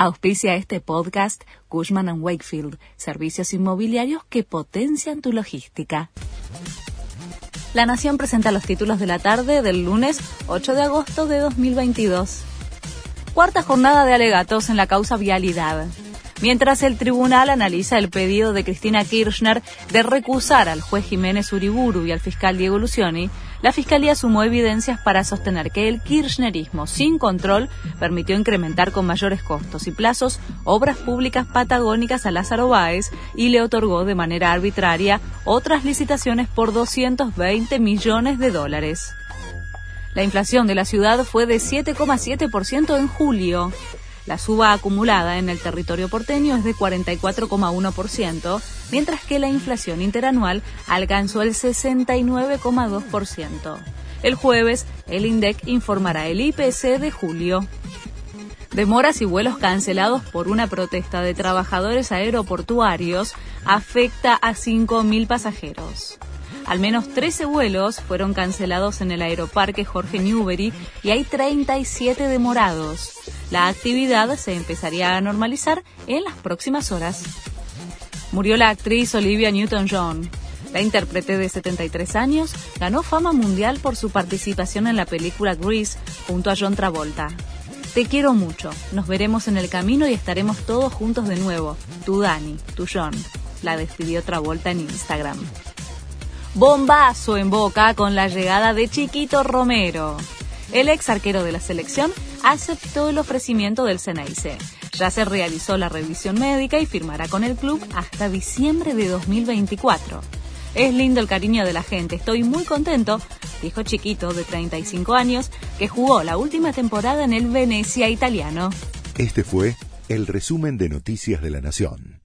Auspicia este podcast Cushman ⁇ Wakefield, servicios inmobiliarios que potencian tu logística. La Nación presenta los títulos de la tarde del lunes 8 de agosto de 2022. Cuarta jornada de alegatos en la causa vialidad mientras el tribunal analiza el pedido de Cristina Kirchner de recusar al juez Jiménez Uriburu y al fiscal Diego Lucioni, la Fiscalía sumó evidencias para sostener que el kirchnerismo sin control permitió incrementar con mayores costos y plazos obras públicas patagónicas a Lázaro Báez y le otorgó de manera arbitraria otras licitaciones por 220 millones de dólares. La inflación de la ciudad fue de 7,7% en julio. La suba acumulada en el territorio porteño es de 44,1%, mientras que la inflación interanual alcanzó el 69,2%. El jueves, el INDEC informará el IPC de julio. Demoras y vuelos cancelados por una protesta de trabajadores aeroportuarios afecta a 5.000 pasajeros. Al menos 13 vuelos fueron cancelados en el aeroparque Jorge Newbery y hay 37 demorados. La actividad se empezaría a normalizar en las próximas horas. Murió la actriz Olivia Newton-John. La intérprete de 73 años ganó fama mundial por su participación en la película Grease junto a John Travolta. Te quiero mucho, nos veremos en el camino y estaremos todos juntos de nuevo. Tu Dani, tu John. La despidió Travolta en Instagram. Bombazo en boca con la llegada de Chiquito Romero. El ex arquero de la selección aceptó el ofrecimiento del Ceneice. Ya se realizó la revisión médica y firmará con el club hasta diciembre de 2024. Es lindo el cariño de la gente, estoy muy contento, dijo Chiquito, de 35 años, que jugó la última temporada en el Venecia italiano. Este fue el resumen de Noticias de la Nación.